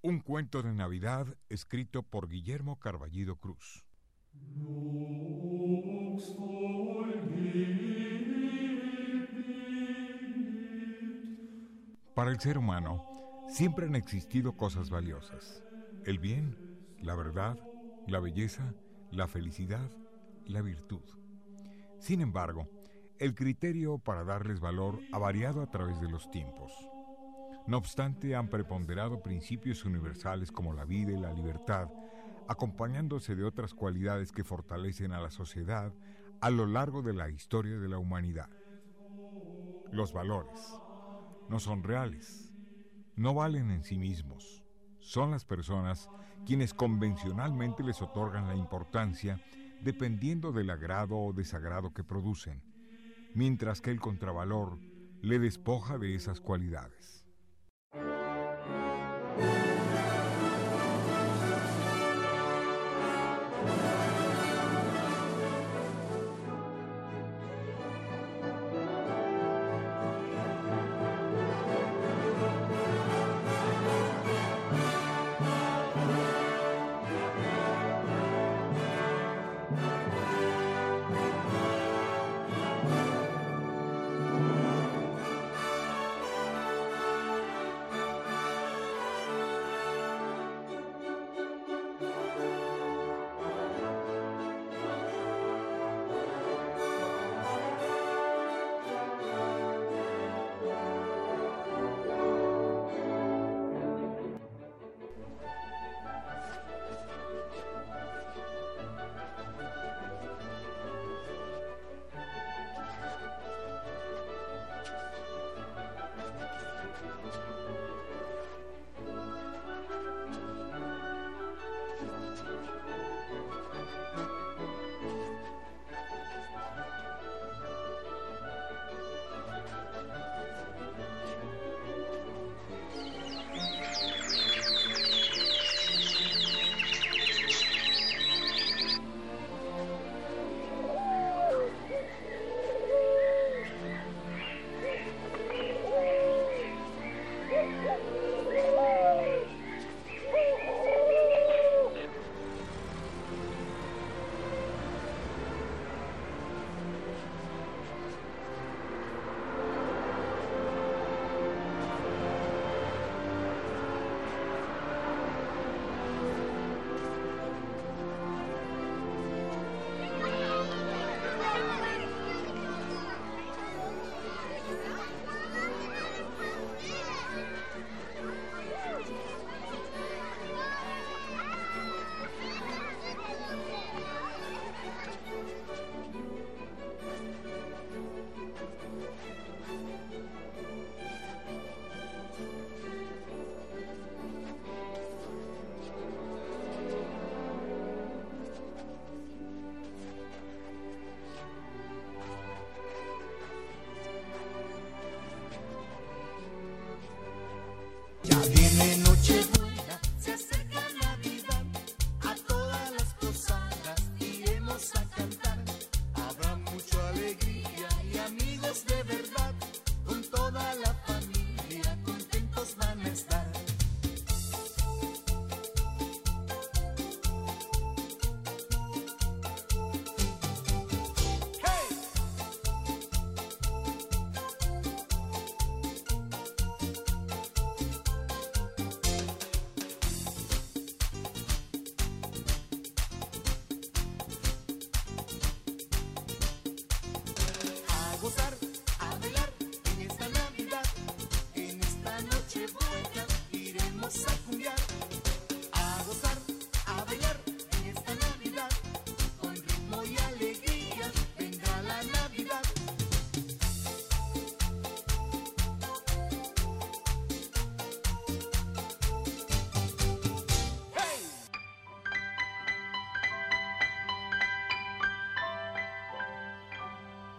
Un cuento de Navidad escrito por Guillermo Carballido Cruz. Para el ser humano siempre han existido cosas valiosas. El bien, la verdad, la belleza, la felicidad, la virtud. Sin embargo, el criterio para darles valor ha variado a través de los tiempos. No obstante, han preponderado principios universales como la vida y la libertad, acompañándose de otras cualidades que fortalecen a la sociedad a lo largo de la historia de la humanidad. Los valores no son reales, no valen en sí mismos, son las personas quienes convencionalmente les otorgan la importancia dependiendo del agrado o desagrado que producen, mientras que el contravalor le despoja de esas cualidades. thank you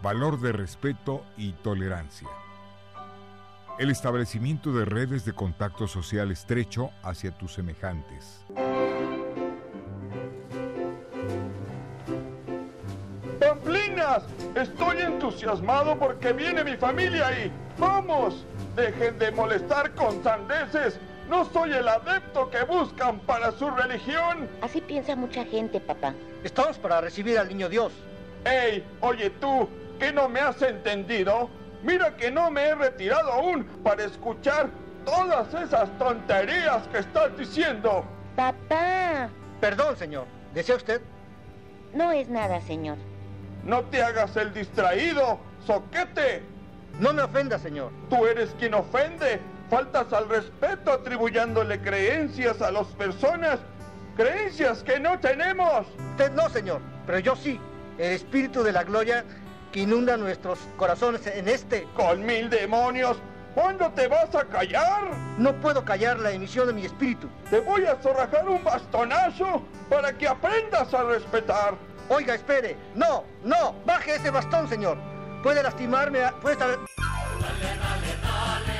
valor de respeto y tolerancia. El establecimiento de redes de contacto social estrecho hacia tus semejantes. ¡Pamplinas! Estoy entusiasmado porque viene mi familia y... ¡Vamos! Dejen de molestar con sandeces. No soy el adepto que buscan para su religión. Así piensa mucha gente, papá. Estamos para recibir al niño Dios. ¡Ey! Oye tú, ¿que no me has entendido? Mira que no me he retirado aún para escuchar todas esas tonterías que estás diciendo. Papá. Perdón, señor. ¿Desea usted? No es nada, señor. No te hagas el distraído, soquete. No me ofenda, señor. Tú eres quien ofende. Faltas al respeto atribuyéndole creencias a las personas. Creencias que no tenemos. Usted no, señor, pero yo sí. El espíritu de la gloria que inunda nuestros corazones en este. Con mil demonios. ¿Cuándo te vas a callar? No puedo callar la emisión de mi espíritu. Te voy a zorrajar un bastonazo para que aprendas a respetar. Oiga, espere. No, no. Baje ese bastón, señor. Puede lastimarme. Puede estar... ¡Alto!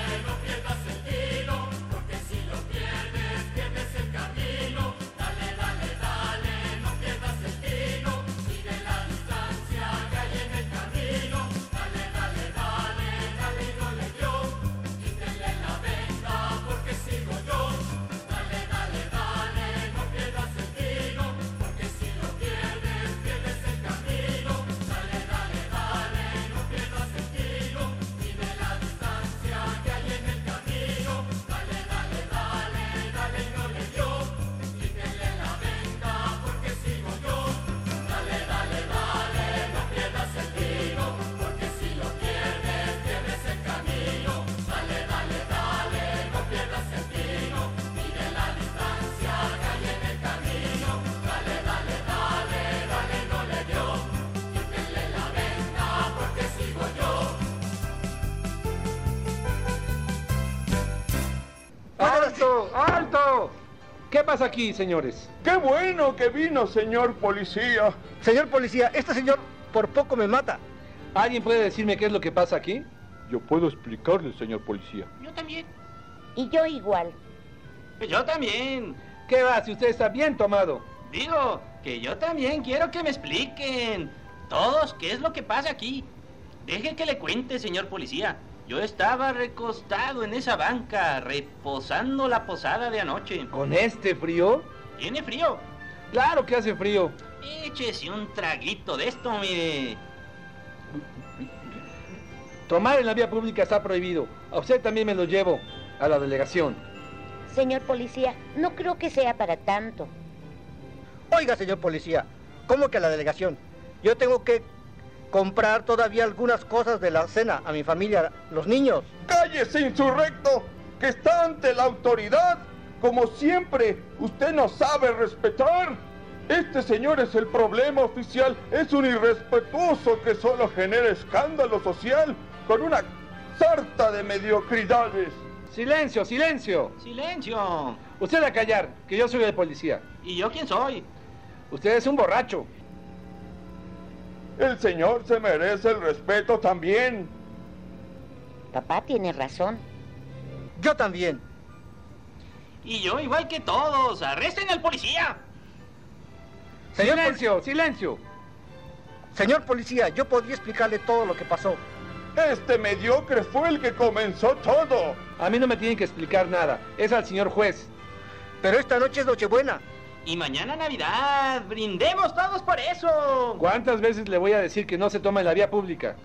Pasa aquí, señores? ¡Qué bueno que vino, señor policía! Señor policía, este señor por poco me mata. ¿Alguien puede decirme qué es lo que pasa aquí? Yo puedo explicarle, señor policía. Yo también. Y yo igual. Yo también. ¿Qué va? Si usted está bien tomado. Digo, que yo también quiero que me expliquen. Todos, ¿qué es lo que pasa aquí? Deje que le cuente, señor policía. Yo estaba recostado en esa banca, reposando la posada de anoche. ¿Con este frío? ¿Tiene frío? Claro que hace frío. Échese un traguito de esto, mire. Tomar en la vía pública está prohibido. A usted también me lo llevo a la delegación. Señor policía, no creo que sea para tanto. Oiga, señor policía, ¿cómo que a la delegación? Yo tengo que comprar todavía algunas cosas de la cena a mi familia, los niños. ¡Cállese, insurrecto! Que está ante la autoridad. Como siempre, usted no sabe respetar. Este señor es el problema oficial. Es un irrespetuoso que solo genera escándalo social con una sarta de mediocridades. ¡Silencio, silencio! ¡Silencio! Usted a callar, que yo soy el policía. ¿Y yo quién soy? Usted es un borracho. El señor se merece el respeto también. Papá tiene razón. Yo también. Y yo igual que todos. ¡Arresten al policía! Señor silencio, silencio. Señor policía, yo podría explicarle todo lo que pasó. Este mediocre fue el que comenzó todo. A mí no me tienen que explicar nada. Es al señor juez. Pero esta noche es Nochebuena. Y mañana Navidad. ¡Brindemos todos por eso! ¿Cuántas veces le voy a decir que no se toma en la vía pública?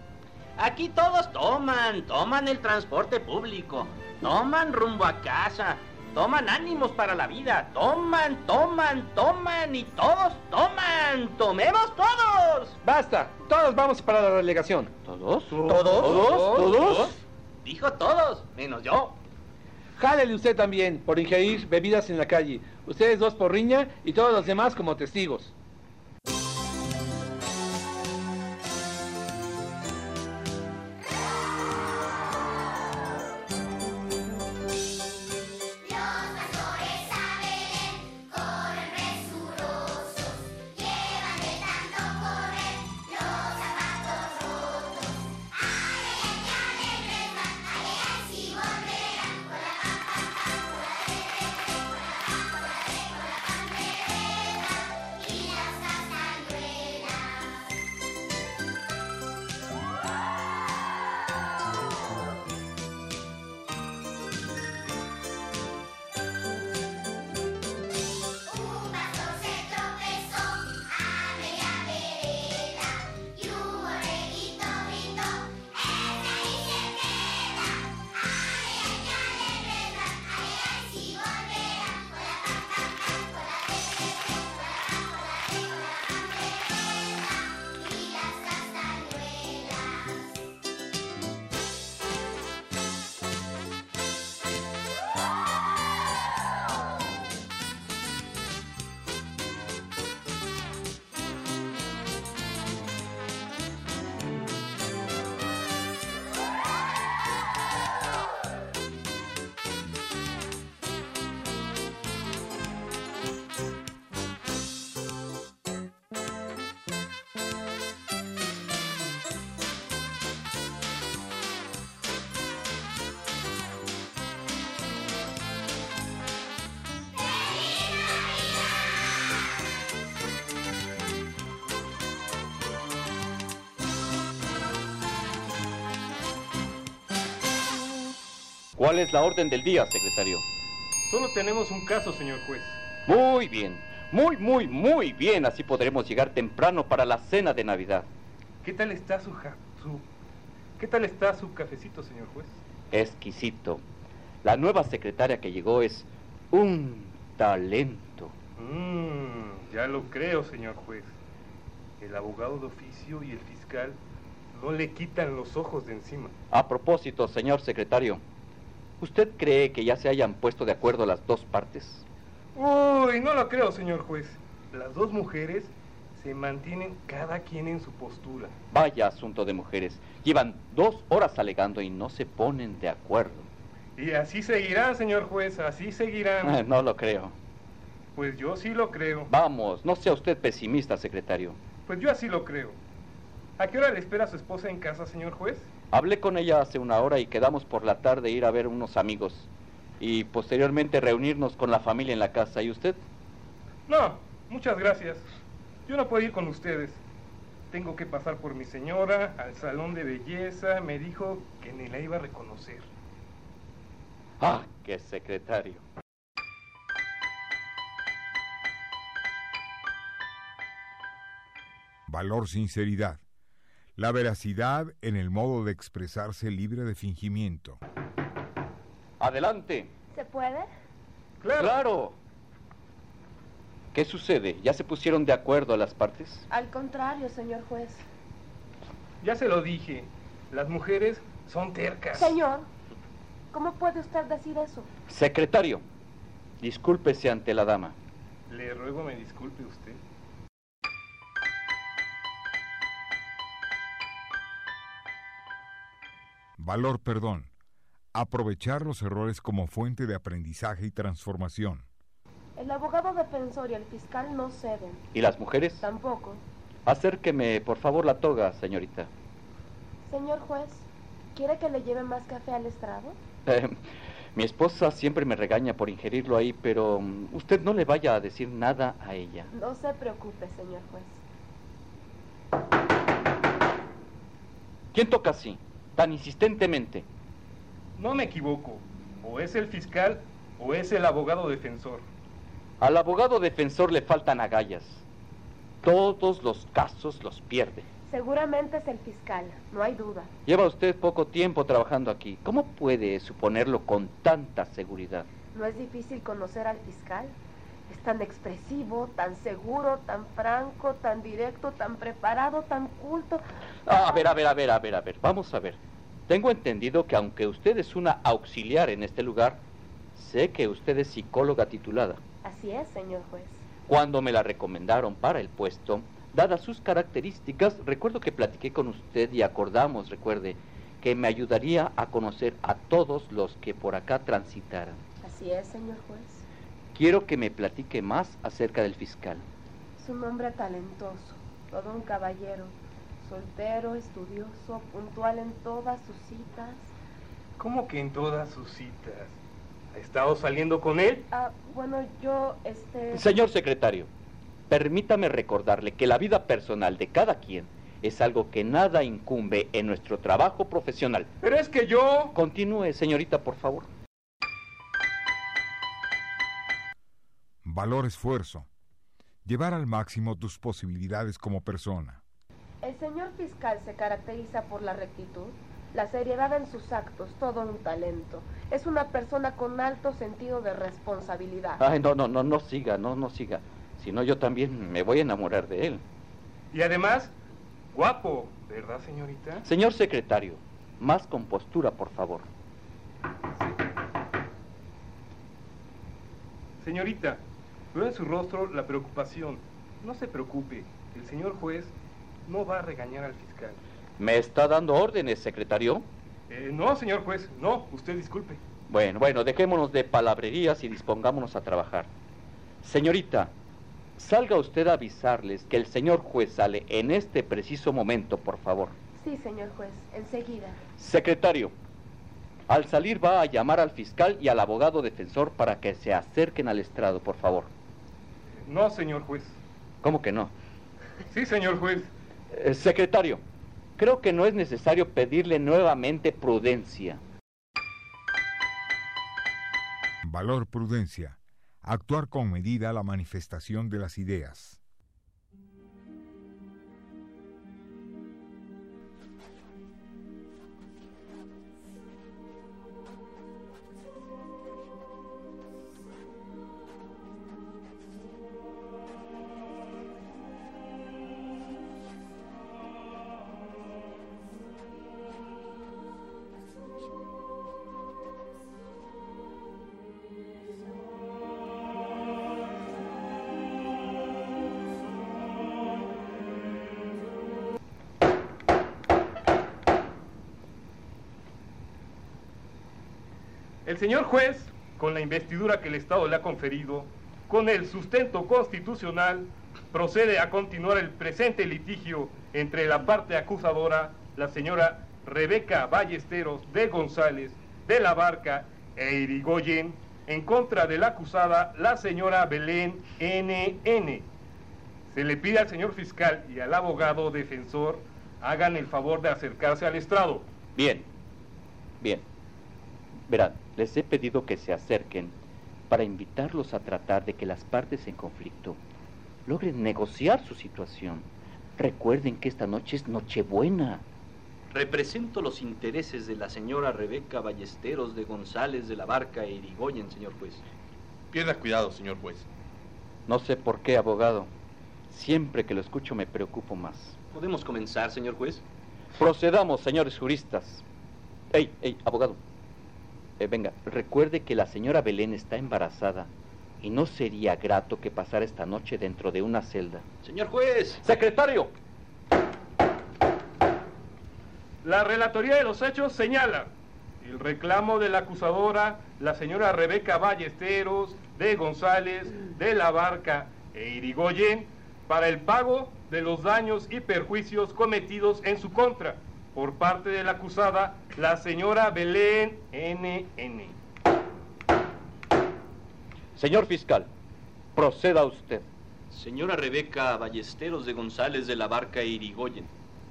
Aquí todos toman, toman el transporte público, toman rumbo a casa, toman ánimos para la vida, toman, toman, toman y todos toman. ¡Tomemos todos! Basta, todos vamos para la delegación. ¿Todos? ¿Todos? ¿Todos? ¿Todos? Dijo todos, menos yo. Jálele usted también por ingerir bebidas en la calle. Ustedes dos por riña y todos los demás como testigos. ¿Cuál es la orden del día, secretario? Solo tenemos un caso, señor juez. Muy bien, muy, muy, muy bien. Así podremos llegar temprano para la cena de Navidad. ¿Qué tal está su, ja- su... ¿Qué tal está su cafecito, señor juez? Exquisito. La nueva secretaria que llegó es un talento. Mmm, ya lo creo, señor juez. El abogado de oficio y el fiscal no le quitan los ojos de encima. A propósito, señor secretario, ¿usted cree que ya se hayan puesto de acuerdo las dos partes? Uy, no lo creo, señor juez. Las dos mujeres se mantienen cada quien en su postura. Vaya asunto de mujeres. Llevan dos horas alegando y no se ponen de acuerdo. Y así seguirán, señor juez, así seguirán. Ah, No lo creo. Pues yo sí lo creo. Vamos, no sea usted pesimista, secretario. Pues yo así lo creo. ¿A qué hora le espera a su esposa en casa, señor juez? Hablé con ella hace una hora y quedamos por la tarde ir a ver unos amigos y posteriormente reunirnos con la familia en la casa. ¿Y usted? No, muchas gracias. Yo no puedo ir con ustedes. Tengo que pasar por mi señora al salón de belleza. Me dijo que ni la iba a reconocer. Ah, qué secretario. Valor sinceridad. La veracidad en el modo de expresarse libre de fingimiento. Adelante. ¿Se puede? Claro. ¿Qué sucede? ¿Ya se pusieron de acuerdo las partes? Al contrario, señor juez. Ya se lo dije. Las mujeres son tercas. Señor, ¿cómo puede usted decir eso? Secretario, discúlpese ante la dama. Le ruego me disculpe usted. Valor perdón. Aprovechar los errores como fuente de aprendizaje y transformación. El abogado defensor y el fiscal no ceden. ¿Y las mujeres? Tampoco. Acérqueme, por favor, la toga, señorita. Señor juez, ¿quiere que le lleve más café al estrado? Eh, mi esposa siempre me regaña por ingerirlo ahí, pero mm, usted no le vaya a decir nada a ella. No se preocupe, señor juez. ¿Quién toca así, tan insistentemente? No me equivoco. O es el fiscal o es el abogado defensor. Al abogado defensor le faltan agallas. Todos los casos los pierde. Seguramente es el fiscal, no hay duda. Lleva usted poco tiempo trabajando aquí. ¿Cómo puede suponerlo con tanta seguridad? No es difícil conocer al fiscal. Es tan expresivo, tan seguro, tan franco, tan directo, tan preparado, tan culto. Ah, a ver, a ver, a ver, a ver, a ver. Vamos a ver. Tengo entendido que aunque usted es una auxiliar en este lugar, sé que usted es psicóloga titulada. Así es, señor juez. Cuando me la recomendaron para el puesto, dadas sus características, recuerdo que platiqué con usted y acordamos, recuerde, que me ayudaría a conocer a todos los que por acá transitaran. Así es, señor juez. Quiero que me platique más acerca del fiscal. Es un hombre talentoso, todo un caballero, soltero, estudioso, puntual en todas sus citas. ¿Cómo que en todas sus citas? ¿Ha estado saliendo con él? Ah, bueno, yo, este... Señor secretario, permítame recordarle que la vida personal de cada quien es algo que nada incumbe en nuestro trabajo profesional. Pero es que yo... Continúe, señorita, por favor. Valor esfuerzo. Llevar al máximo tus posibilidades como persona. El señor fiscal se caracteriza por la rectitud, la seriedad en sus actos, todo un talento. Es una persona con alto sentido de responsabilidad. Ay, no, no, no, no siga, no, no siga. Si no, yo también me voy a enamorar de él. Y además, guapo, ¿verdad, señorita? Señor secretario, más compostura, por favor. Señorita, veo en su rostro la preocupación. No se preocupe, el señor juez no va a regañar al fiscal. ¿Me está dando órdenes, secretario? Eh, no, señor juez, no, usted disculpe. Bueno, bueno, dejémonos de palabrerías y dispongámonos a trabajar. Señorita, salga usted a avisarles que el señor juez sale en este preciso momento, por favor. Sí, señor juez, enseguida. Secretario, al salir va a llamar al fiscal y al abogado defensor para que se acerquen al estrado, por favor. No, señor juez. ¿Cómo que no? Sí, señor juez. Eh, secretario, creo que no es necesario pedirle nuevamente prudencia. Valor prudencia. Actuar con medida la manifestación de las ideas. Señor juez, con la investidura que el Estado le ha conferido, con el sustento constitucional, procede a continuar el presente litigio entre la parte acusadora, la señora Rebeca Ballesteros de González, de la Barca e Irigoyen, en contra de la acusada, la señora Belén NN. Se le pide al señor fiscal y al abogado defensor hagan el favor de acercarse al estrado. Bien, bien. Verán, les he pedido que se acerquen para invitarlos a tratar de que las partes en conflicto logren negociar su situación. Recuerden que esta noche es Nochebuena. Represento los intereses de la señora Rebeca Ballesteros de González de la Barca e Irigoyen, señor juez. Pierda cuidado, señor juez. No sé por qué, abogado. Siempre que lo escucho me preocupo más. ¿Podemos comenzar, señor juez? Procedamos, señores juristas. Ey, ey, abogado. Eh, venga, recuerde que la señora Belén está embarazada y no sería grato que pasara esta noche dentro de una celda. Señor juez. Secretario. La relatoría de los hechos señala el reclamo de la acusadora, la señora Rebeca Ballesteros de González de la Barca e Irigoyen, para el pago de los daños y perjuicios cometidos en su contra por parte de la acusada, la señora Belén NN. Señor fiscal, proceda usted. Señora Rebeca Ballesteros de González de la Barca e Irigoyen,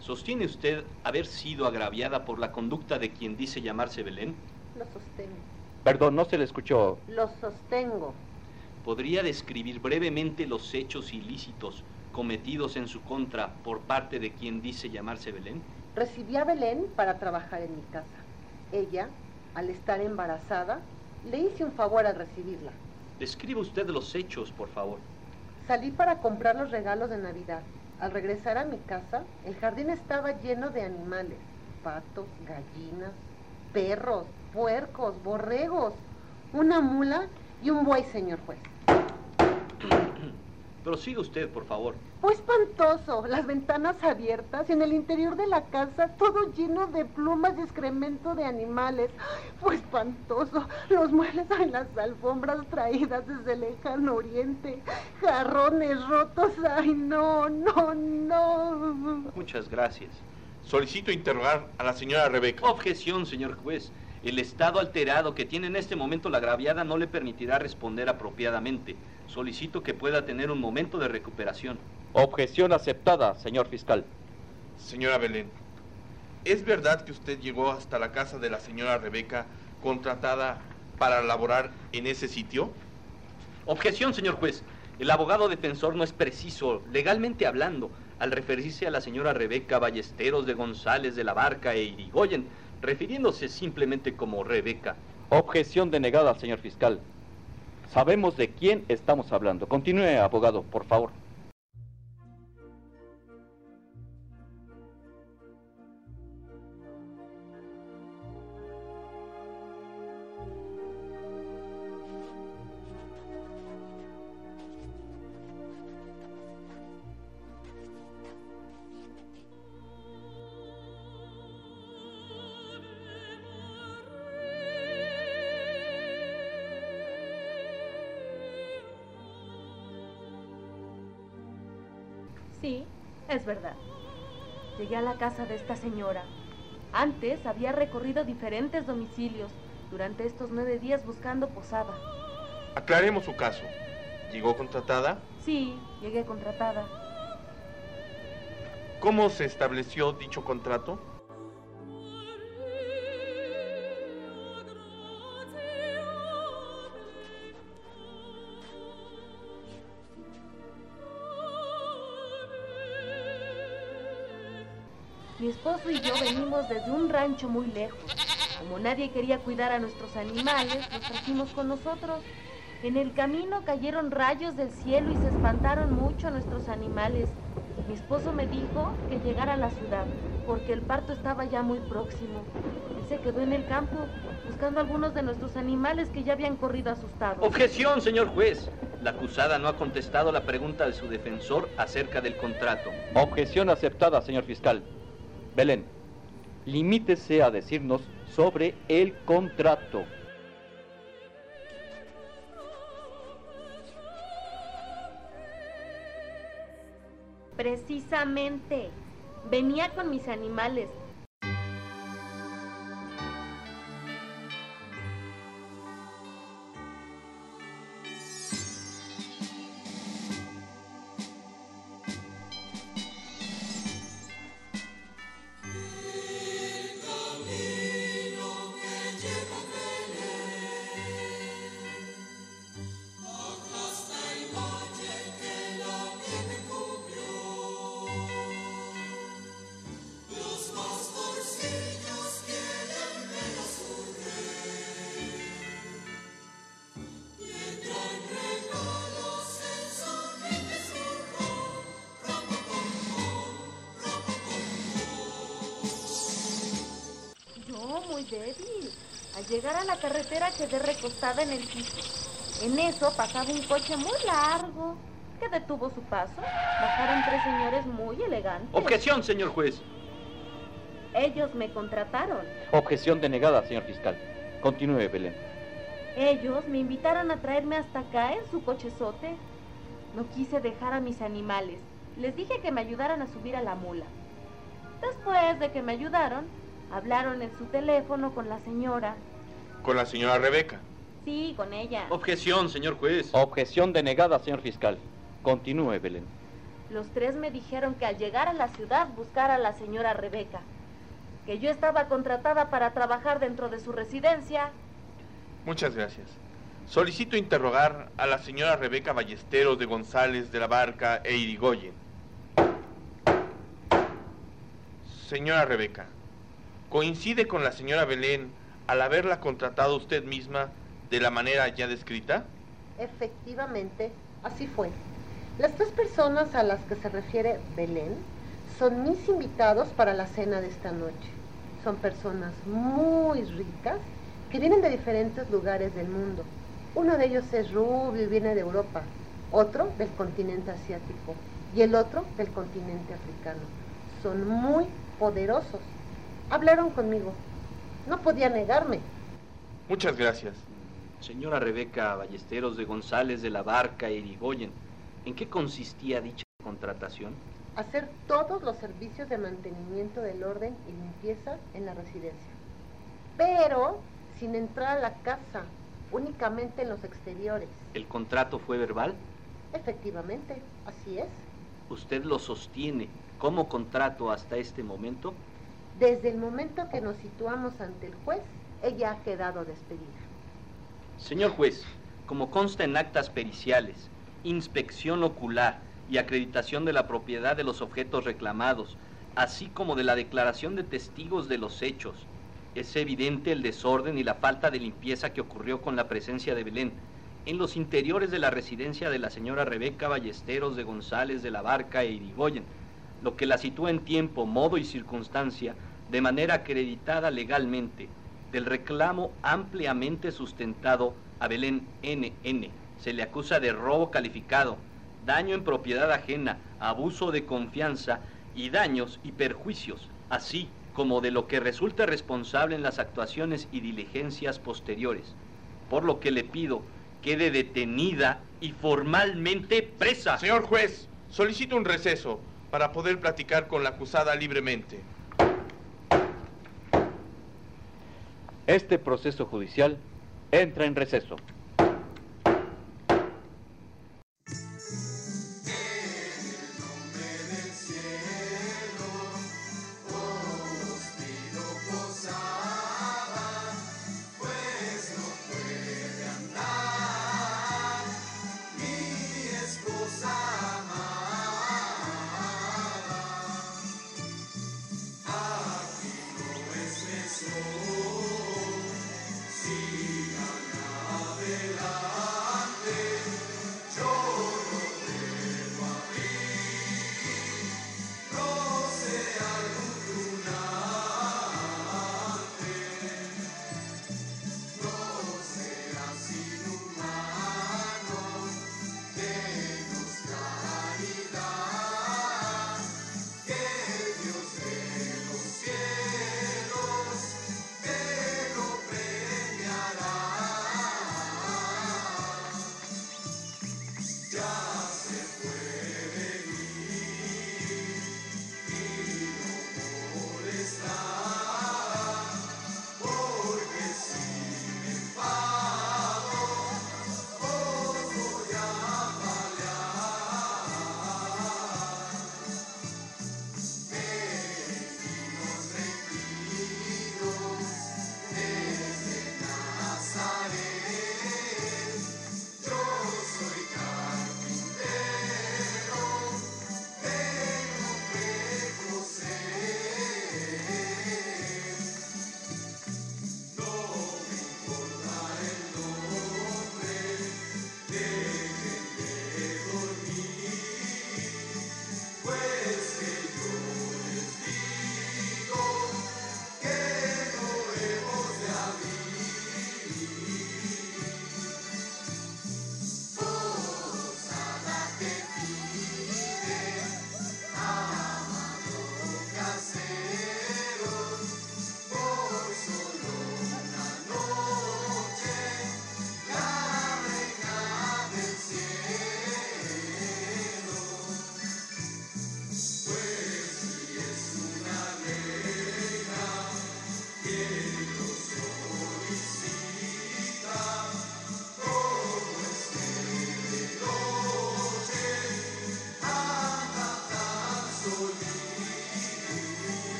¿sostiene usted haber sido agraviada por la conducta de quien dice llamarse Belén? Lo sostengo. Perdón, no se le escuchó. Lo sostengo. ¿Podría describir brevemente los hechos ilícitos cometidos en su contra por parte de quien dice llamarse Belén? Recibí a Belén para trabajar en mi casa. Ella, al estar embarazada, le hice un favor al recibirla. Describa usted los hechos, por favor. Salí para comprar los regalos de Navidad. Al regresar a mi casa, el jardín estaba lleno de animales. Patos, gallinas, perros, puercos, borregos, una mula y un buey, señor juez. Prosiga usted, por favor. Fue espantoso, las ventanas abiertas y en el interior de la casa todo lleno de plumas y excremento de animales. Fue espantoso, los muebles en las alfombras traídas desde el lejano oriente, jarrones rotos. Ay, no, no, no. Muchas gracias. Solicito interrogar a la señora Rebeca. Objeción, señor juez. El estado alterado que tiene en este momento la agraviada no le permitirá responder apropiadamente. Solicito que pueda tener un momento de recuperación. Objeción aceptada, señor fiscal. Señora Belén, ¿es verdad que usted llegó hasta la casa de la señora Rebeca contratada para laborar en ese sitio? Objeción, señor juez. El abogado defensor no es preciso, legalmente hablando, al referirse a la señora Rebeca Ballesteros de González de la Barca e Irigoyen, refiriéndose simplemente como Rebeca. Objeción denegada, señor fiscal. Sabemos de quién estamos hablando. Continúe, abogado, por favor. Es verdad. Llegué a la casa de esta señora. Antes había recorrido diferentes domicilios durante estos nueve días buscando posada. Aclaremos su caso. ¿Llegó contratada? Sí, llegué contratada. ¿Cómo se estableció dicho contrato? Mi esposo y yo venimos desde un rancho muy lejos. Como nadie quería cuidar a nuestros animales, los trajimos con nosotros. En el camino cayeron rayos del cielo y se espantaron mucho nuestros animales. Mi esposo me dijo que llegara a la ciudad, porque el parto estaba ya muy próximo. Él se quedó en el campo, buscando algunos de nuestros animales que ya habían corrido asustados. Objeción, señor juez. La acusada no ha contestado la pregunta de su defensor acerca del contrato. Objeción aceptada, señor fiscal. Belén, limítese a decirnos sobre el contrato. Precisamente. Venía con mis animales. La carretera quedé recostada en el piso. En eso pasaba un coche muy largo que detuvo su paso. Bajaron tres señores muy elegantes. Objeción, señor juez. Ellos me contrataron. Objeción denegada, señor fiscal. Continúe, Belén. Ellos me invitaron a traerme hasta acá en su cochezote. No quise dejar a mis animales. Les dije que me ayudaran a subir a la mula. Después de que me ayudaron, hablaron en su teléfono con la señora. Con la señora Rebeca. Sí, con ella. Objeción, señor juez. Objeción denegada, señor fiscal. Continúe, Belén. Los tres me dijeron que al llegar a la ciudad buscara a la señora Rebeca. Que yo estaba contratada para trabajar dentro de su residencia. Muchas gracias. Solicito interrogar a la señora Rebeca Ballesteros de González de la Barca e Irigoyen. Señora Rebeca, ¿coincide con la señora Belén al haberla contratado usted misma de la manera ya descrita? Efectivamente, así fue. Las tres personas a las que se refiere Belén son mis invitados para la cena de esta noche. Son personas muy ricas que vienen de diferentes lugares del mundo. Uno de ellos es rubio y viene de Europa, otro del continente asiático y el otro del continente africano. Son muy poderosos. Hablaron conmigo. No podía negarme. Muchas gracias. Señora Rebeca Ballesteros de González de la Barca Irigoyen, ¿en qué consistía dicha contratación? Hacer todos los servicios de mantenimiento del orden y limpieza en la residencia. Pero sin entrar a la casa, únicamente en los exteriores. ¿El contrato fue verbal? Efectivamente, así es. ¿Usted lo sostiene como contrato hasta este momento? Desde el momento que nos situamos ante el juez, ella ha quedado despedida. Señor juez, como consta en actas periciales, inspección ocular y acreditación de la propiedad de los objetos reclamados, así como de la declaración de testigos de los hechos, es evidente el desorden y la falta de limpieza que ocurrió con la presencia de Belén en los interiores de la residencia de la señora Rebeca Ballesteros de González de la Barca e Irigoyen, lo que la sitúa en tiempo, modo y circunstancia de manera acreditada legalmente del reclamo ampliamente sustentado a Belén NN. Se le acusa de robo calificado, daño en propiedad ajena, abuso de confianza y daños y perjuicios, así como de lo que resulta responsable en las actuaciones y diligencias posteriores. Por lo que le pido quede detenida y formalmente presa. Señor juez, solicito un receso para poder platicar con la acusada libremente. Este proceso judicial entra en receso.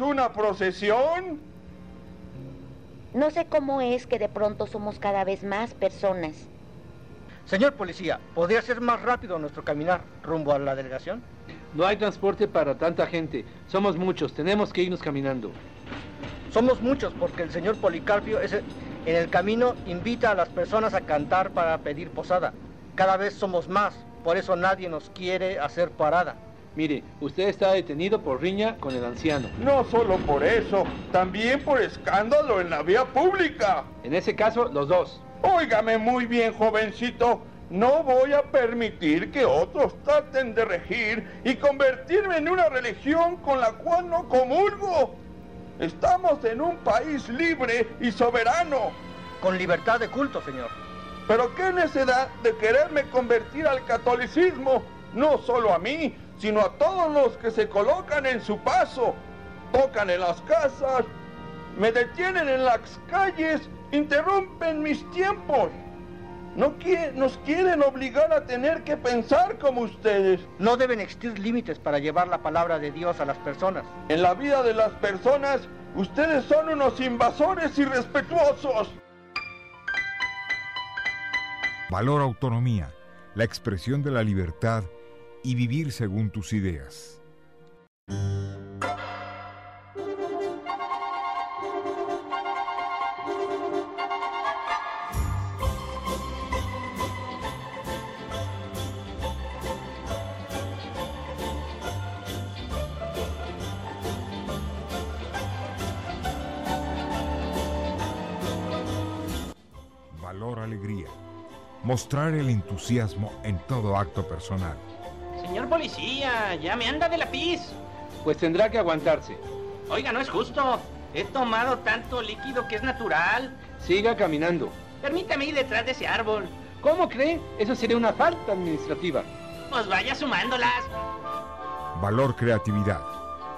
Una procesión? No sé cómo es que de pronto somos cada vez más personas. Señor policía, ¿podría ser más rápido nuestro caminar rumbo a la delegación? No hay transporte para tanta gente. Somos muchos, tenemos que irnos caminando. Somos muchos porque el señor Policarpio es el- en el camino invita a las personas a cantar para pedir posada. Cada vez somos más, por eso nadie nos quiere hacer parada. Mire, usted está detenido por riña con el anciano. No solo por eso, también por escándalo en la vía pública. En ese caso, los dos. Óigame muy bien, jovencito. No voy a permitir que otros traten de regir y convertirme en una religión con la cual no comulgo. Estamos en un país libre y soberano. Con libertad de culto, señor. Pero qué necesidad de quererme convertir al catolicismo, no solo a mí, sino a todos los que se colocan en su paso. Tocan en las casas, me detienen en las calles, interrumpen mis tiempos. No qui- nos quieren obligar a tener que pensar como ustedes. No deben existir límites para llevar la palabra de Dios a las personas. En la vida de las personas, ustedes son unos invasores irrespetuosos. Valor autonomía, la expresión de la libertad y vivir según tus ideas. Valor alegría, mostrar el entusiasmo en todo acto personal. Señor policía, ya me anda de la pis. Pues tendrá que aguantarse. Oiga, no es justo. He tomado tanto líquido que es natural. Siga caminando. Permítame ir detrás de ese árbol. ¿Cómo cree? Eso sería una falta administrativa. Pues vaya sumándolas. Valor creatividad,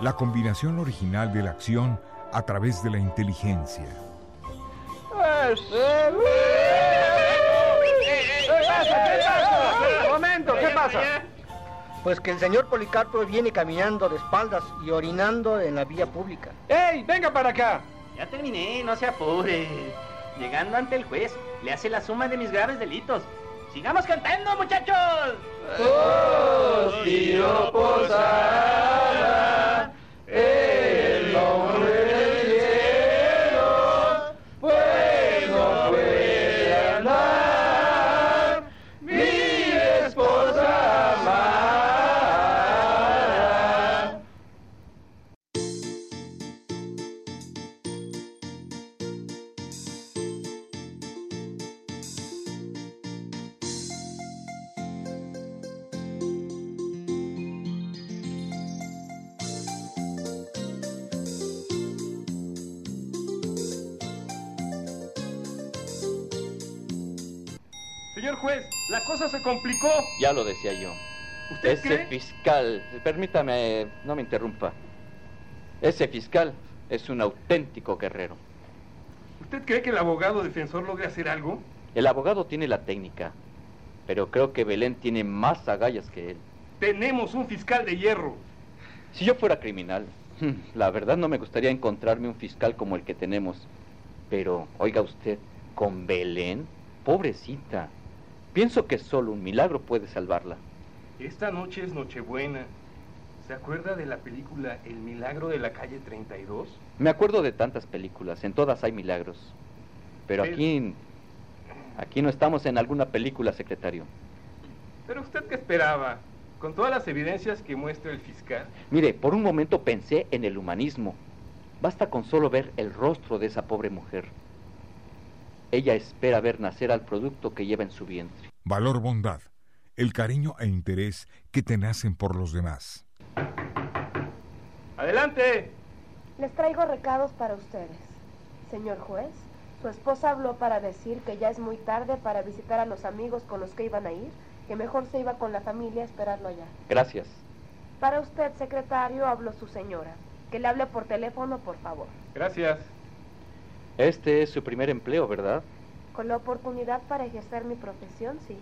la combinación original de la acción a través de la inteligencia. Momento, ¿qué pasa? Pues que el señor Policarpio viene caminando de espaldas y orinando en la vía pública. ¡Ey, venga para acá! Ya terminé, no se apure. Llegando ante el juez, le hace la suma de mis graves delitos. ¡Sigamos cantando, muchachos! Rocío Posada, cosa se complicó. Ya lo decía yo. ¿Usted Ese cree? fiscal, permítame, no me interrumpa. Ese fiscal es un auténtico guerrero. ¿Usted cree que el abogado defensor logre hacer algo? El abogado tiene la técnica, pero creo que Belén tiene más agallas que él. Tenemos un fiscal de hierro. Si yo fuera criminal, la verdad no me gustaría encontrarme un fiscal como el que tenemos. Pero, oiga usted, con Belén, pobrecita. Pienso que solo un milagro puede salvarla. Esta noche es Nochebuena. ¿Se acuerda de la película El milagro de la calle 32? Me acuerdo de tantas películas, en todas hay milagros. Pero aquí, aquí no estamos en alguna película, secretario. ¿Pero usted qué esperaba? Con todas las evidencias que muestra el fiscal. Mire, por un momento pensé en el humanismo. Basta con solo ver el rostro de esa pobre mujer. Ella espera ver nacer al producto que lleva en su vientre. Valor bondad, el cariño e interés que te nacen por los demás. ¡Adelante! Les traigo recados para ustedes. Señor juez, su esposa habló para decir que ya es muy tarde para visitar a los amigos con los que iban a ir, que mejor se iba con la familia a esperarlo allá. Gracias. Para usted, secretario, habló su señora. Que le hable por teléfono, por favor. Gracias. Este es su primer empleo, ¿verdad? Con la oportunidad para ejercer mi profesión, sí.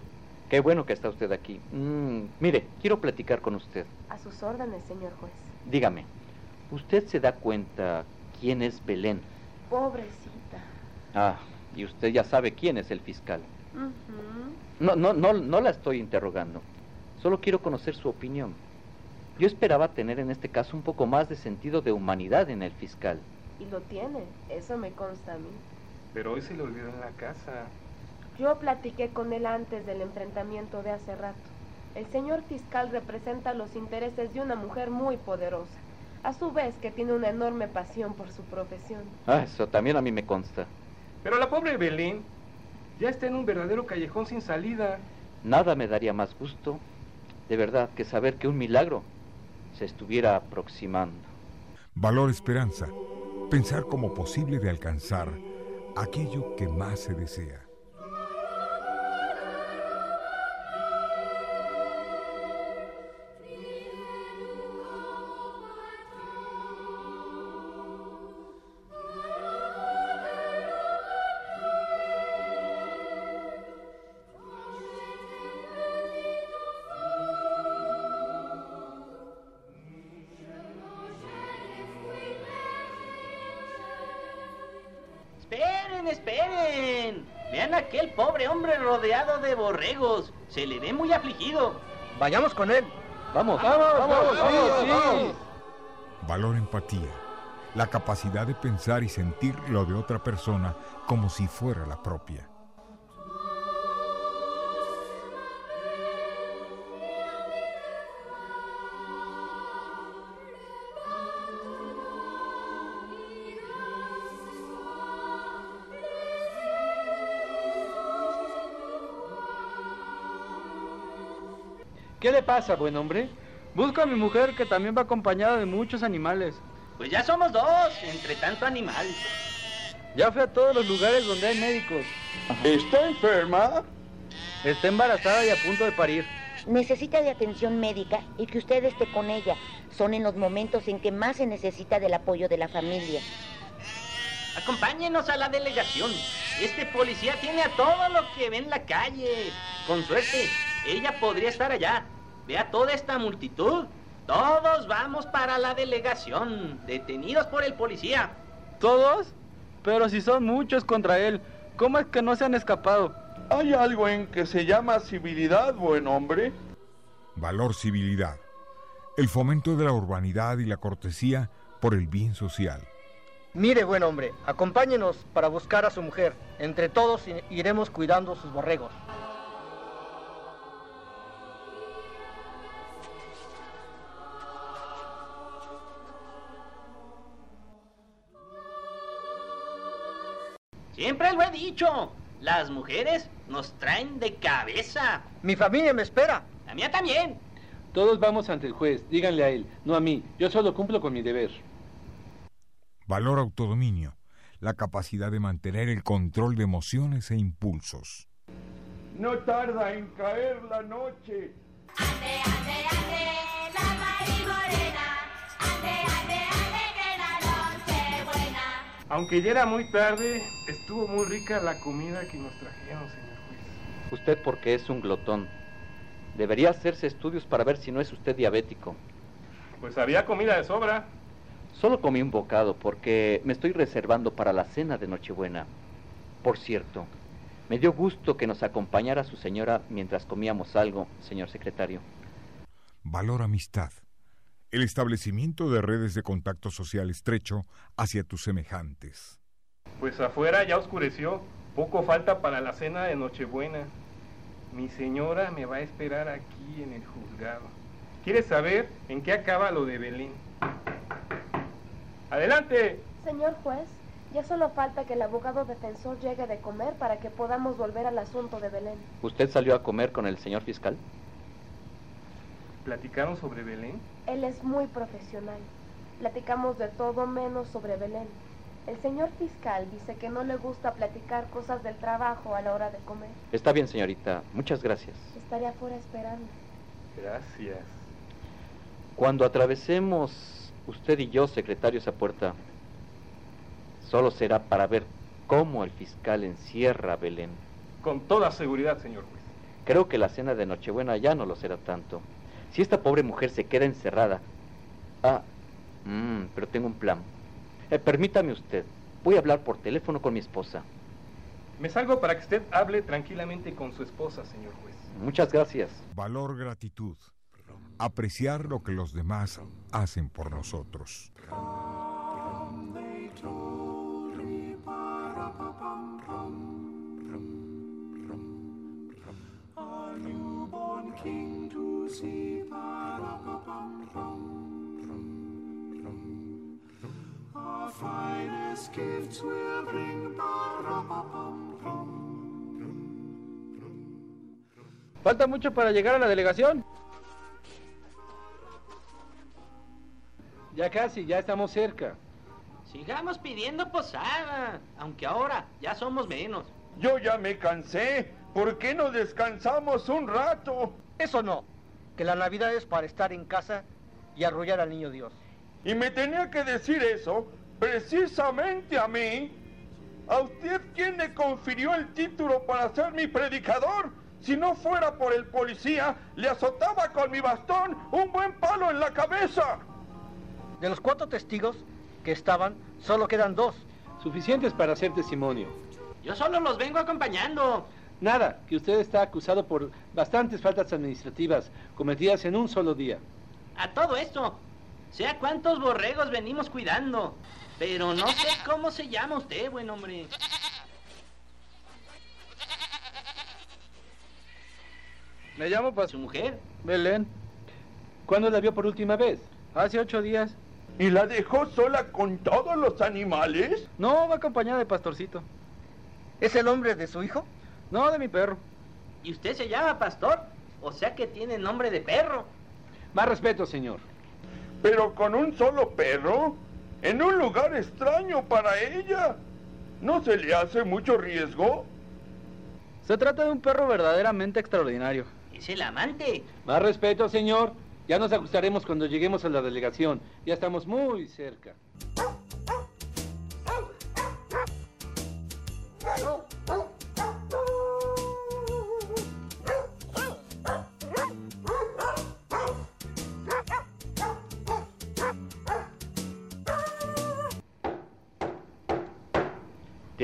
Qué bueno que está usted aquí. Mm, mire, quiero platicar con usted. A sus órdenes, señor juez. Dígame, ¿Usted se da cuenta quién es Belén? Pobrecita. Ah, y usted ya sabe quién es el fiscal. No, no, no, no la estoy interrogando. Solo quiero conocer su opinión. Yo esperaba tener en este caso un poco más de sentido de humanidad en el fiscal. Y lo tiene, eso me consta a mí. Pero hoy se le olvidó en la casa. Yo platiqué con él antes del enfrentamiento de hace rato. El señor fiscal representa los intereses de una mujer muy poderosa, a su vez que tiene una enorme pasión por su profesión. Ah, eso también a mí me consta. Pero la pobre Belén ya está en un verdadero callejón sin salida. Nada me daría más gusto, de verdad, que saber que un milagro se estuviera aproximando. Valor esperanza, pensar como posible de alcanzar aquello que más se desea. Vean a aquel pobre hombre rodeado de borregos. Se le ve muy afligido. Vayamos con él. Vamos, vamos, vamos, vamos, Valor empatía, la capacidad de pensar y sentir lo de otra persona como si fuera la propia. Pasa, buen hombre? Busco a mi mujer que también va acompañada de muchos animales. Pues ya somos dos, entre tanto animal. Ya fui a todos los lugares donde hay médicos. ¿Está enferma? Está embarazada y a punto de parir. Necesita de atención médica y que usted esté con ella. Son en los momentos en que más se necesita del apoyo de la familia. Acompáñenos a la delegación. Este policía tiene a todo lo que ve en la calle. Con suerte, ella podría estar allá. Vea toda esta multitud. Todos vamos para la delegación, detenidos por el policía. ¿Todos? Pero si son muchos contra él, ¿cómo es que no se han escapado? Hay algo en que se llama civilidad, buen hombre. Valor civilidad. El fomento de la urbanidad y la cortesía por el bien social. Mire, buen hombre, acompáñenos para buscar a su mujer. Entre todos iremos cuidando sus borregos. Siempre lo he dicho. Las mujeres nos traen de cabeza. Mi familia me espera. La mía también. Todos vamos ante el juez. Díganle a él, no a mí. Yo solo cumplo con mi deber. Valor autodominio. La capacidad de mantener el control de emociones e impulsos. No tarda en caer la noche. Ande, ande, ande, la marimorena. Ande, ande, ande, que la noche buena. Aunque ya era muy tarde, estuvo muy rica la comida que nos trajeron, señor juez. Usted porque es un glotón. Debería hacerse estudios para ver si no es usted diabético. Pues había comida de sobra. Solo comí un bocado porque me estoy reservando para la cena de Nochebuena. Por cierto, me dio gusto que nos acompañara su señora mientras comíamos algo, señor secretario. Valor amistad. El establecimiento de redes de contacto social estrecho hacia tus semejantes. Pues afuera ya oscureció. Poco falta para la cena de Nochebuena. Mi señora me va a esperar aquí en el juzgado. ¿Quiere saber en qué acaba lo de Belén? Adelante. Señor juez, ya solo falta que el abogado defensor llegue de comer para que podamos volver al asunto de Belén. ¿Usted salió a comer con el señor fiscal? ¿Platicaron sobre Belén? Él es muy profesional. Platicamos de todo menos sobre Belén. El señor fiscal dice que no le gusta platicar cosas del trabajo a la hora de comer. Está bien, señorita. Muchas gracias. Estaré afuera esperando. Gracias. Cuando atravesemos usted y yo, secretario, esa puerta, solo será para ver cómo el fiscal encierra a Belén. Con toda seguridad, señor juez. Creo que la cena de Nochebuena ya no lo será tanto. Si esta pobre mujer se queda encerrada... Ah, Mm, pero tengo un plan. Eh, permítame usted. Voy a hablar por teléfono con mi esposa. Me salgo para que usted hable tranquilamente con su esposa, señor juez. Muchas gracias. Valor gratitud. Apreciar lo que los demás hacen por nosotros. See. Gifts will bring. Falta mucho para llegar a la delegación. Ya casi, ya estamos cerca. Sigamos pidiendo posada, aunque ahora ya somos menos. Yo ya me cansé. ¿Por qué no descansamos un rato? Eso no. Que la Navidad es para estar en casa y arrullar al niño Dios. Y me tenía que decir eso precisamente a mí. ¿A usted quién le confirió el título para ser mi predicador? Si no fuera por el policía, le azotaba con mi bastón un buen palo en la cabeza. De los cuatro testigos que estaban, solo quedan dos. Suficientes para hacer testimonio. Yo solo los vengo acompañando. Nada, que usted está acusado por bastantes faltas administrativas cometidas en un solo día. A todo esto, sea cuántos borregos venimos cuidando. Pero no sé cómo se llama usted, buen hombre. Me llamo para su mujer. Belén. ¿Cuándo la vio por última vez? Hace ocho días. ¿Y la dejó sola con todos los animales? No, va acompañada de Pastorcito. ¿Es el hombre de su hijo? No, de mi perro. ¿Y usted se llama Pastor? O sea que tiene nombre de perro. Más respeto, señor. ¿Pero con un solo perro? ¿En un lugar extraño para ella? ¿No se le hace mucho riesgo? Se trata de un perro verdaderamente extraordinario. Es el amante. Más respeto, señor. Ya nos ajustaremos cuando lleguemos a la delegación. Ya estamos muy cerca.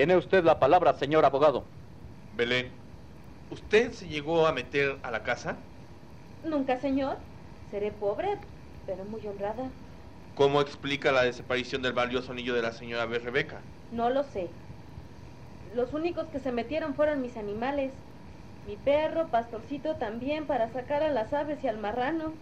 Tiene usted la palabra, señor abogado. Belén, ¿usted se llegó a meter a la casa? Nunca, señor. Seré pobre, pero muy honrada. ¿Cómo explica la desaparición del valioso anillo de la señora B. Rebeca? No lo sé. Los únicos que se metieron fueron mis animales. Mi perro, pastorcito también, para sacar a las aves y al marrano.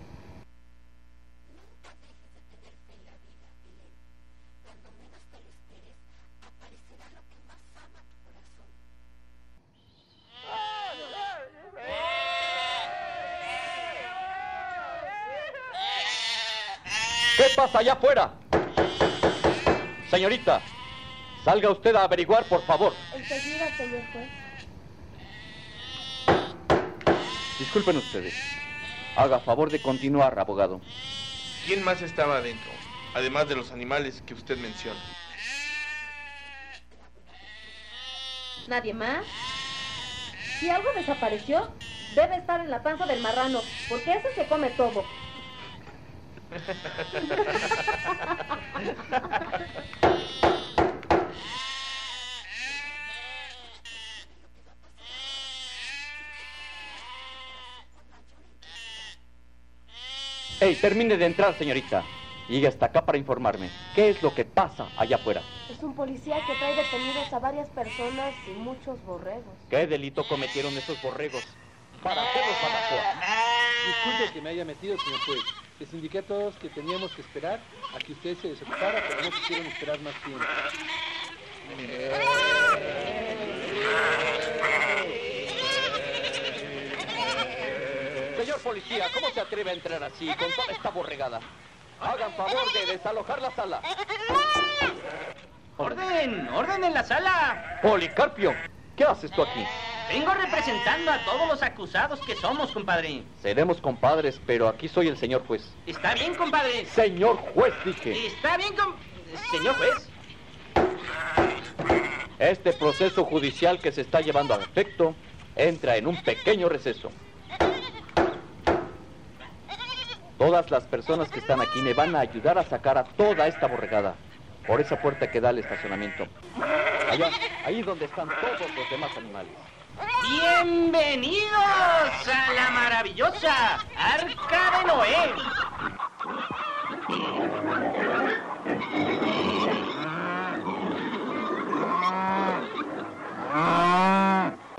¿Qué pasa allá afuera? Señorita, salga usted a averiguar, por favor. Enseguida, señor juez. Disculpen ustedes. Haga favor de continuar, abogado. ¿Quién más estaba adentro? Además de los animales que usted menciona. ¿Nadie más? Si algo desapareció, debe estar en la panza del marrano, porque ese se come todo. Hey, termine de entrar, señorita. Llegue hasta acá para informarme. ¿Qué es lo que pasa allá afuera? Es un policía que trae detenidos a varias personas y muchos borregos. ¿Qué delito cometieron esos borregos? ¿Para qué los Badajoa? Disculpe que me haya metido, señor juez. Les indiqué a todos que teníamos que esperar a que usted se desocupara, pero no quisieron esperar más tiempo. Señor policía, ¿cómo se atreve a entrar así con toda esta borregada? Hagan favor de desalojar la sala. ¡Orden! ¡Orden en la sala! Policarpio, ¿qué haces tú aquí? Vengo representando a todos los acusados que somos, compadre. Seremos compadres, pero aquí soy el señor juez. Está bien, compadre. Señor juez, dije. Está bien, com... Señor juez. Este proceso judicial que se está llevando a efecto entra en un pequeño receso. Todas las personas que están aquí me van a ayudar a sacar a toda esta borregada por esa puerta que da al estacionamiento. Allá, ahí donde están todos los demás animales. Bienvenidos a la maravillosa Arca de Noé.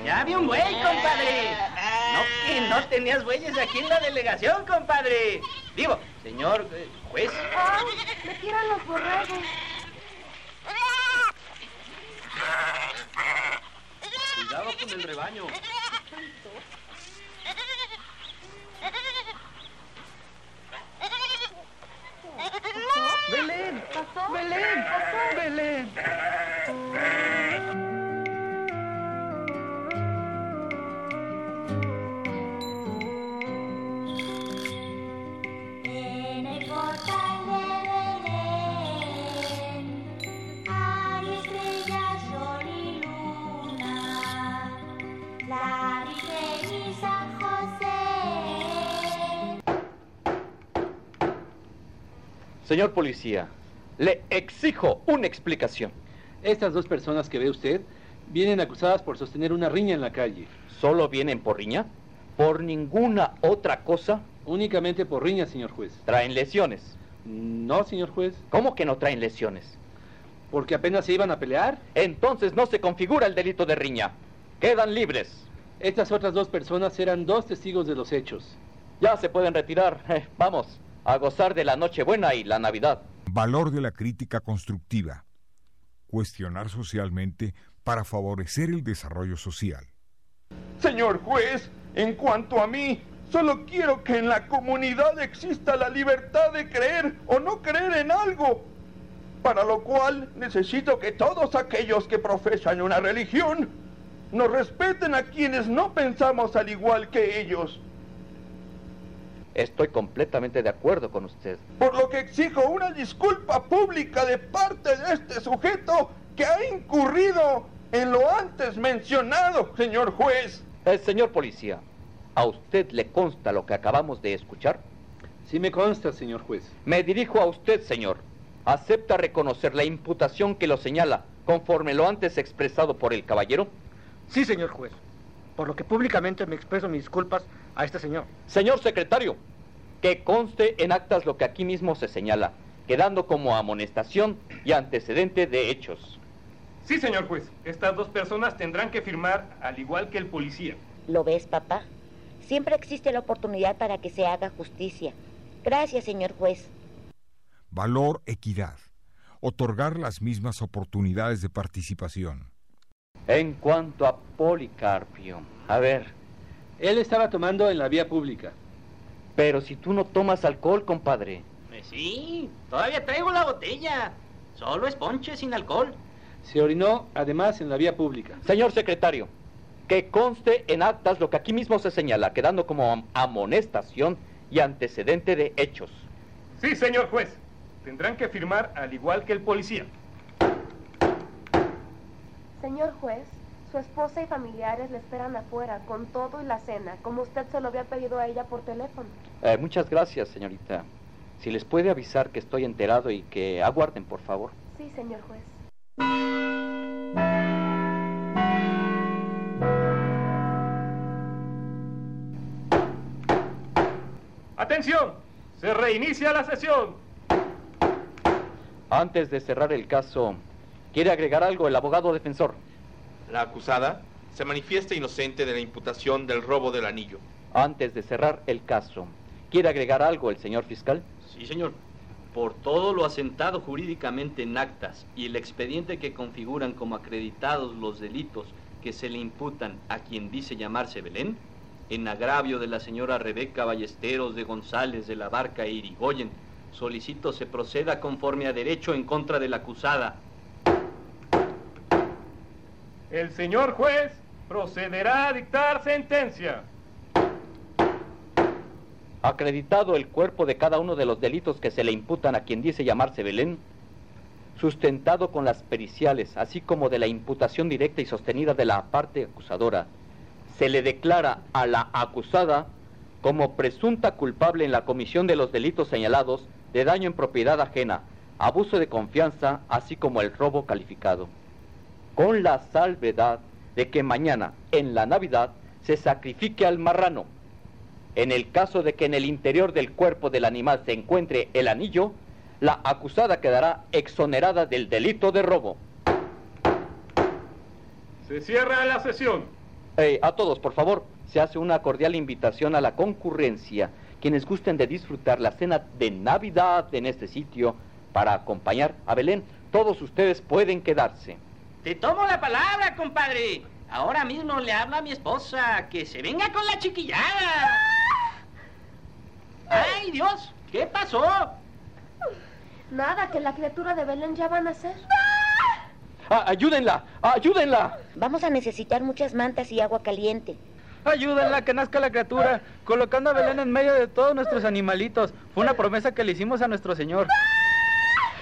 Ya vi un buey, compadre. No que no tenías bueyes aquí en la delegación, compadre. Digo, señor eh, juez. ¡Ay! ¡Me tiran los borregos! Cuidado con el rebaño. Belén, Belén, Belén. Señor policía, le exijo una explicación. Estas dos personas que ve usted vienen acusadas por sostener una riña en la calle. ¿Solo vienen por riña? ¿Por ninguna otra cosa? Únicamente por riña, señor juez. ¿Traen lesiones? No, señor juez. ¿Cómo que no traen lesiones? ¿Porque apenas se iban a pelear? Entonces no se configura el delito de riña. Quedan libres. Estas otras dos personas eran dos testigos de los hechos. Ya se pueden retirar. Eh, vamos, a gozar de la Nochebuena y la Navidad. Valor de la crítica constructiva. Cuestionar socialmente para favorecer el desarrollo social. Señor juez, en cuanto a mí, solo quiero que en la comunidad exista la libertad de creer o no creer en algo. Para lo cual necesito que todos aquellos que profesan una religión nos respeten a quienes no pensamos al igual que ellos. Estoy completamente de acuerdo con usted. Por lo que exijo una disculpa pública de parte de este sujeto que ha incurrido en lo antes mencionado, señor juez. Eh, señor policía, ¿a usted le consta lo que acabamos de escuchar? Sí me consta, señor juez. Me dirijo a usted, señor. ¿Acepta reconocer la imputación que lo señala conforme lo antes expresado por el caballero? Sí, señor juez. Por lo que públicamente me expreso mis disculpas a este señor. Señor secretario, que conste en actas lo que aquí mismo se señala, quedando como amonestación y antecedente de hechos. Sí, señor juez. Estas dos personas tendrán que firmar al igual que el policía. ¿Lo ves, papá? Siempre existe la oportunidad para que se haga justicia. Gracias, señor juez. Valor, equidad. Otorgar las mismas oportunidades de participación. En cuanto a Policarpio, a ver, Él estaba tomando en la vía pública. pero si tú no tomas alcohol, compadre. Eh, sí, todavía traigo la botella. Solo es ponche sin alcohol. Se orinó, además, en la vía pública. Señor secretario, que conste en actas lo que aquí mismo se señala, quedando como am- amonestación y antecedente de hechos. Sí, señor juez. Tendrán que firmar al igual que el policía. Señor juez, su esposa y familiares le esperan afuera con todo y la cena, como usted se lo había pedido a ella por teléfono. Eh, muchas gracias, señorita. Si les puede avisar que estoy enterado y que aguarden, por favor. Sí, señor juez. ¡Atención! Se reinicia la sesión. Antes de cerrar el caso, ¿quiere agregar algo el abogado defensor? La acusada se manifiesta inocente de la imputación del robo del anillo. Antes de cerrar el caso, ¿quiere agregar algo el señor fiscal? Sí, señor. Por todo lo asentado jurídicamente en actas y el expediente que configuran como acreditados los delitos que se le imputan a quien dice llamarse Belén, en agravio de la señora Rebeca Ballesteros de González de la Barca e Irigoyen, solicito se proceda conforme a derecho en contra de la acusada. El señor juez procederá a dictar sentencia. Acreditado el cuerpo de cada uno de los delitos que se le imputan a quien dice llamarse Belén, sustentado con las periciales, así como de la imputación directa y sostenida de la parte acusadora, se le declara a la acusada como presunta culpable en la comisión de los delitos señalados de daño en propiedad ajena, abuso de confianza, así como el robo calificado. Con la salvedad de que mañana, en la Navidad, se sacrifique al marrano. En el caso de que en el interior del cuerpo del animal se encuentre el anillo, la acusada quedará exonerada del delito de robo. Se cierra la sesión. Eh, a todos, por favor, se hace una cordial invitación a la concurrencia. Quienes gusten de disfrutar la cena de Navidad en este sitio para acompañar a Belén, todos ustedes pueden quedarse. Te tomo la palabra, compadre. Ahora mismo le habla a mi esposa que se venga con la chiquillada. ¡Ay, Dios! ¿Qué pasó? Nada, que la criatura de Belén ya va a nacer. Ah, ¡Ayúdenla! ¡Ayúdenla! Vamos a necesitar muchas mantas y agua caliente. Ayúdenla que nazca la criatura, colocando a Belén en medio de todos nuestros animalitos. Fue una promesa que le hicimos a nuestro Señor.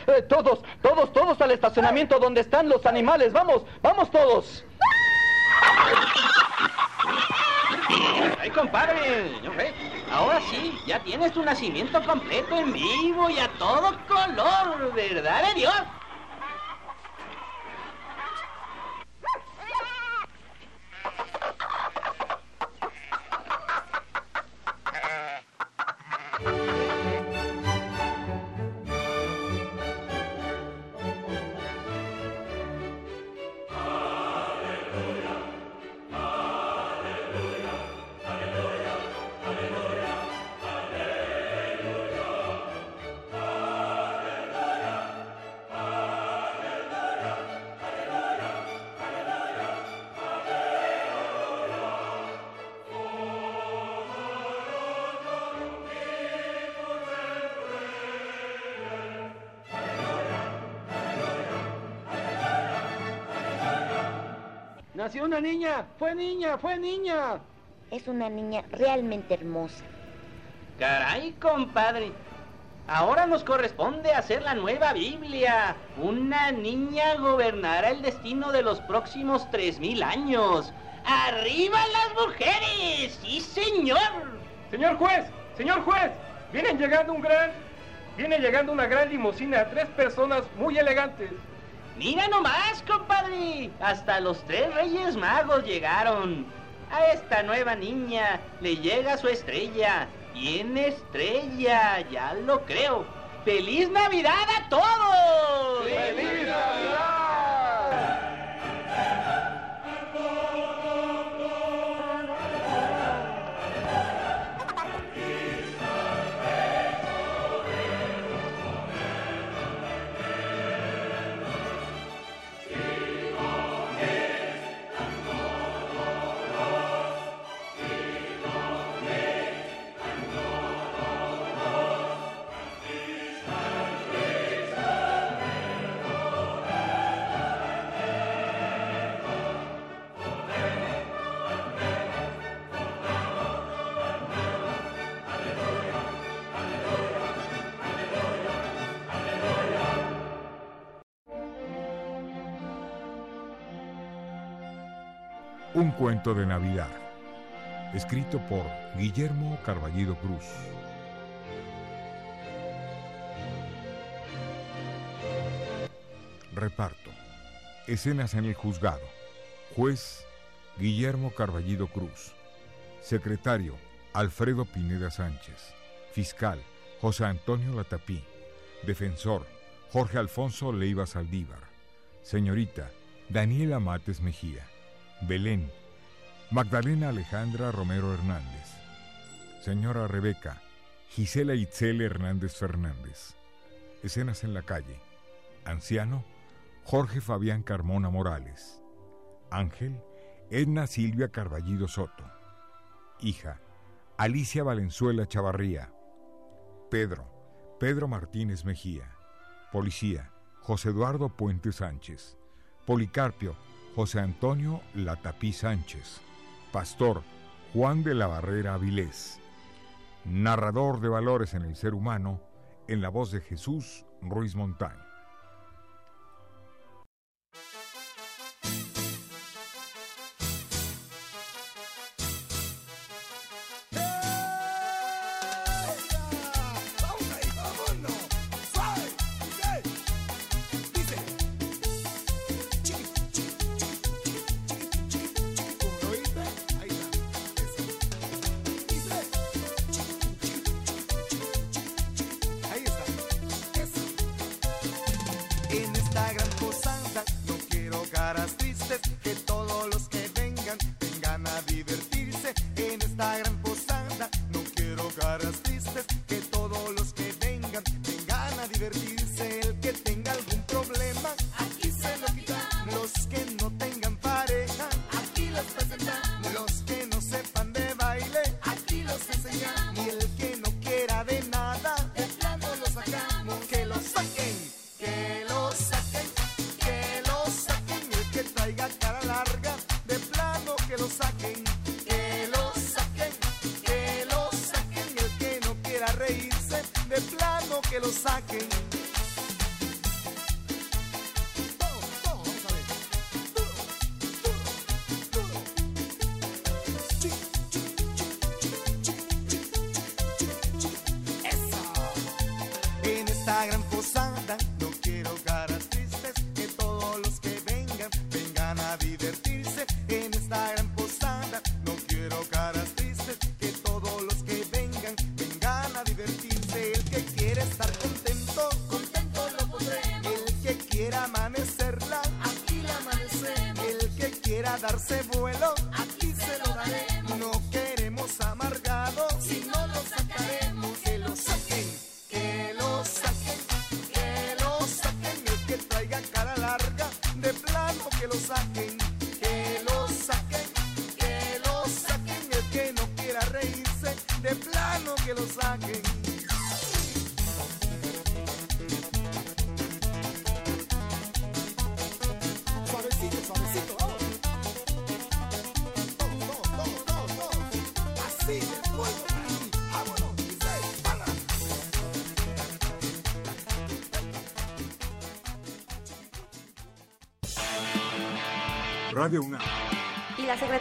Eh, todos, todos, todos al estacionamiento donde están los animales. Vamos, vamos todos. ¡Ay, compadre! Ahora sí, ya tienes tu nacimiento completo en vivo y a todo color, ¿verdad de Dios? una niña, fue niña, fue niña. Es una niña realmente hermosa. Caray, compadre. Ahora nos corresponde hacer la nueva Biblia. Una niña gobernará el destino de los próximos tres mil años. ¡Arriba las mujeres! ¡Sí, señor! Señor juez, señor juez, vienen llegando un gran, viene llegando una gran limusina, tres personas muy elegantes. Mira nomás, compadre. Hasta los tres reyes magos llegaron. A esta nueva niña le llega su estrella. Tiene estrella, ya lo creo. ¡Feliz Navidad a todos! ¡Feliz Navidad! De Navidad, escrito por Guillermo Carballido Cruz. Reparto. Escenas en el juzgado. Juez Guillermo Carballido Cruz. Secretario Alfredo Pineda Sánchez. Fiscal José Antonio Latapí. Defensor Jorge Alfonso Leiva Saldívar. Señorita Daniela Mates Mejía. Belén, Magdalena Alejandra Romero Hernández, señora Rebeca, Gisela Itzel Hernández Fernández. Escenas en la calle. Anciano, Jorge Fabián Carmona Morales. Ángel, Edna Silvia Carballido Soto. Hija, Alicia Valenzuela Chavarría. Pedro, Pedro Martínez Mejía. Policía, José Eduardo Puente Sánchez. Policarpio, José Antonio Latapí Sánchez. Pastor Juan de la Barrera Avilés. Narrador de valores en el ser humano en la voz de Jesús Ruiz Montaño. Instagram puso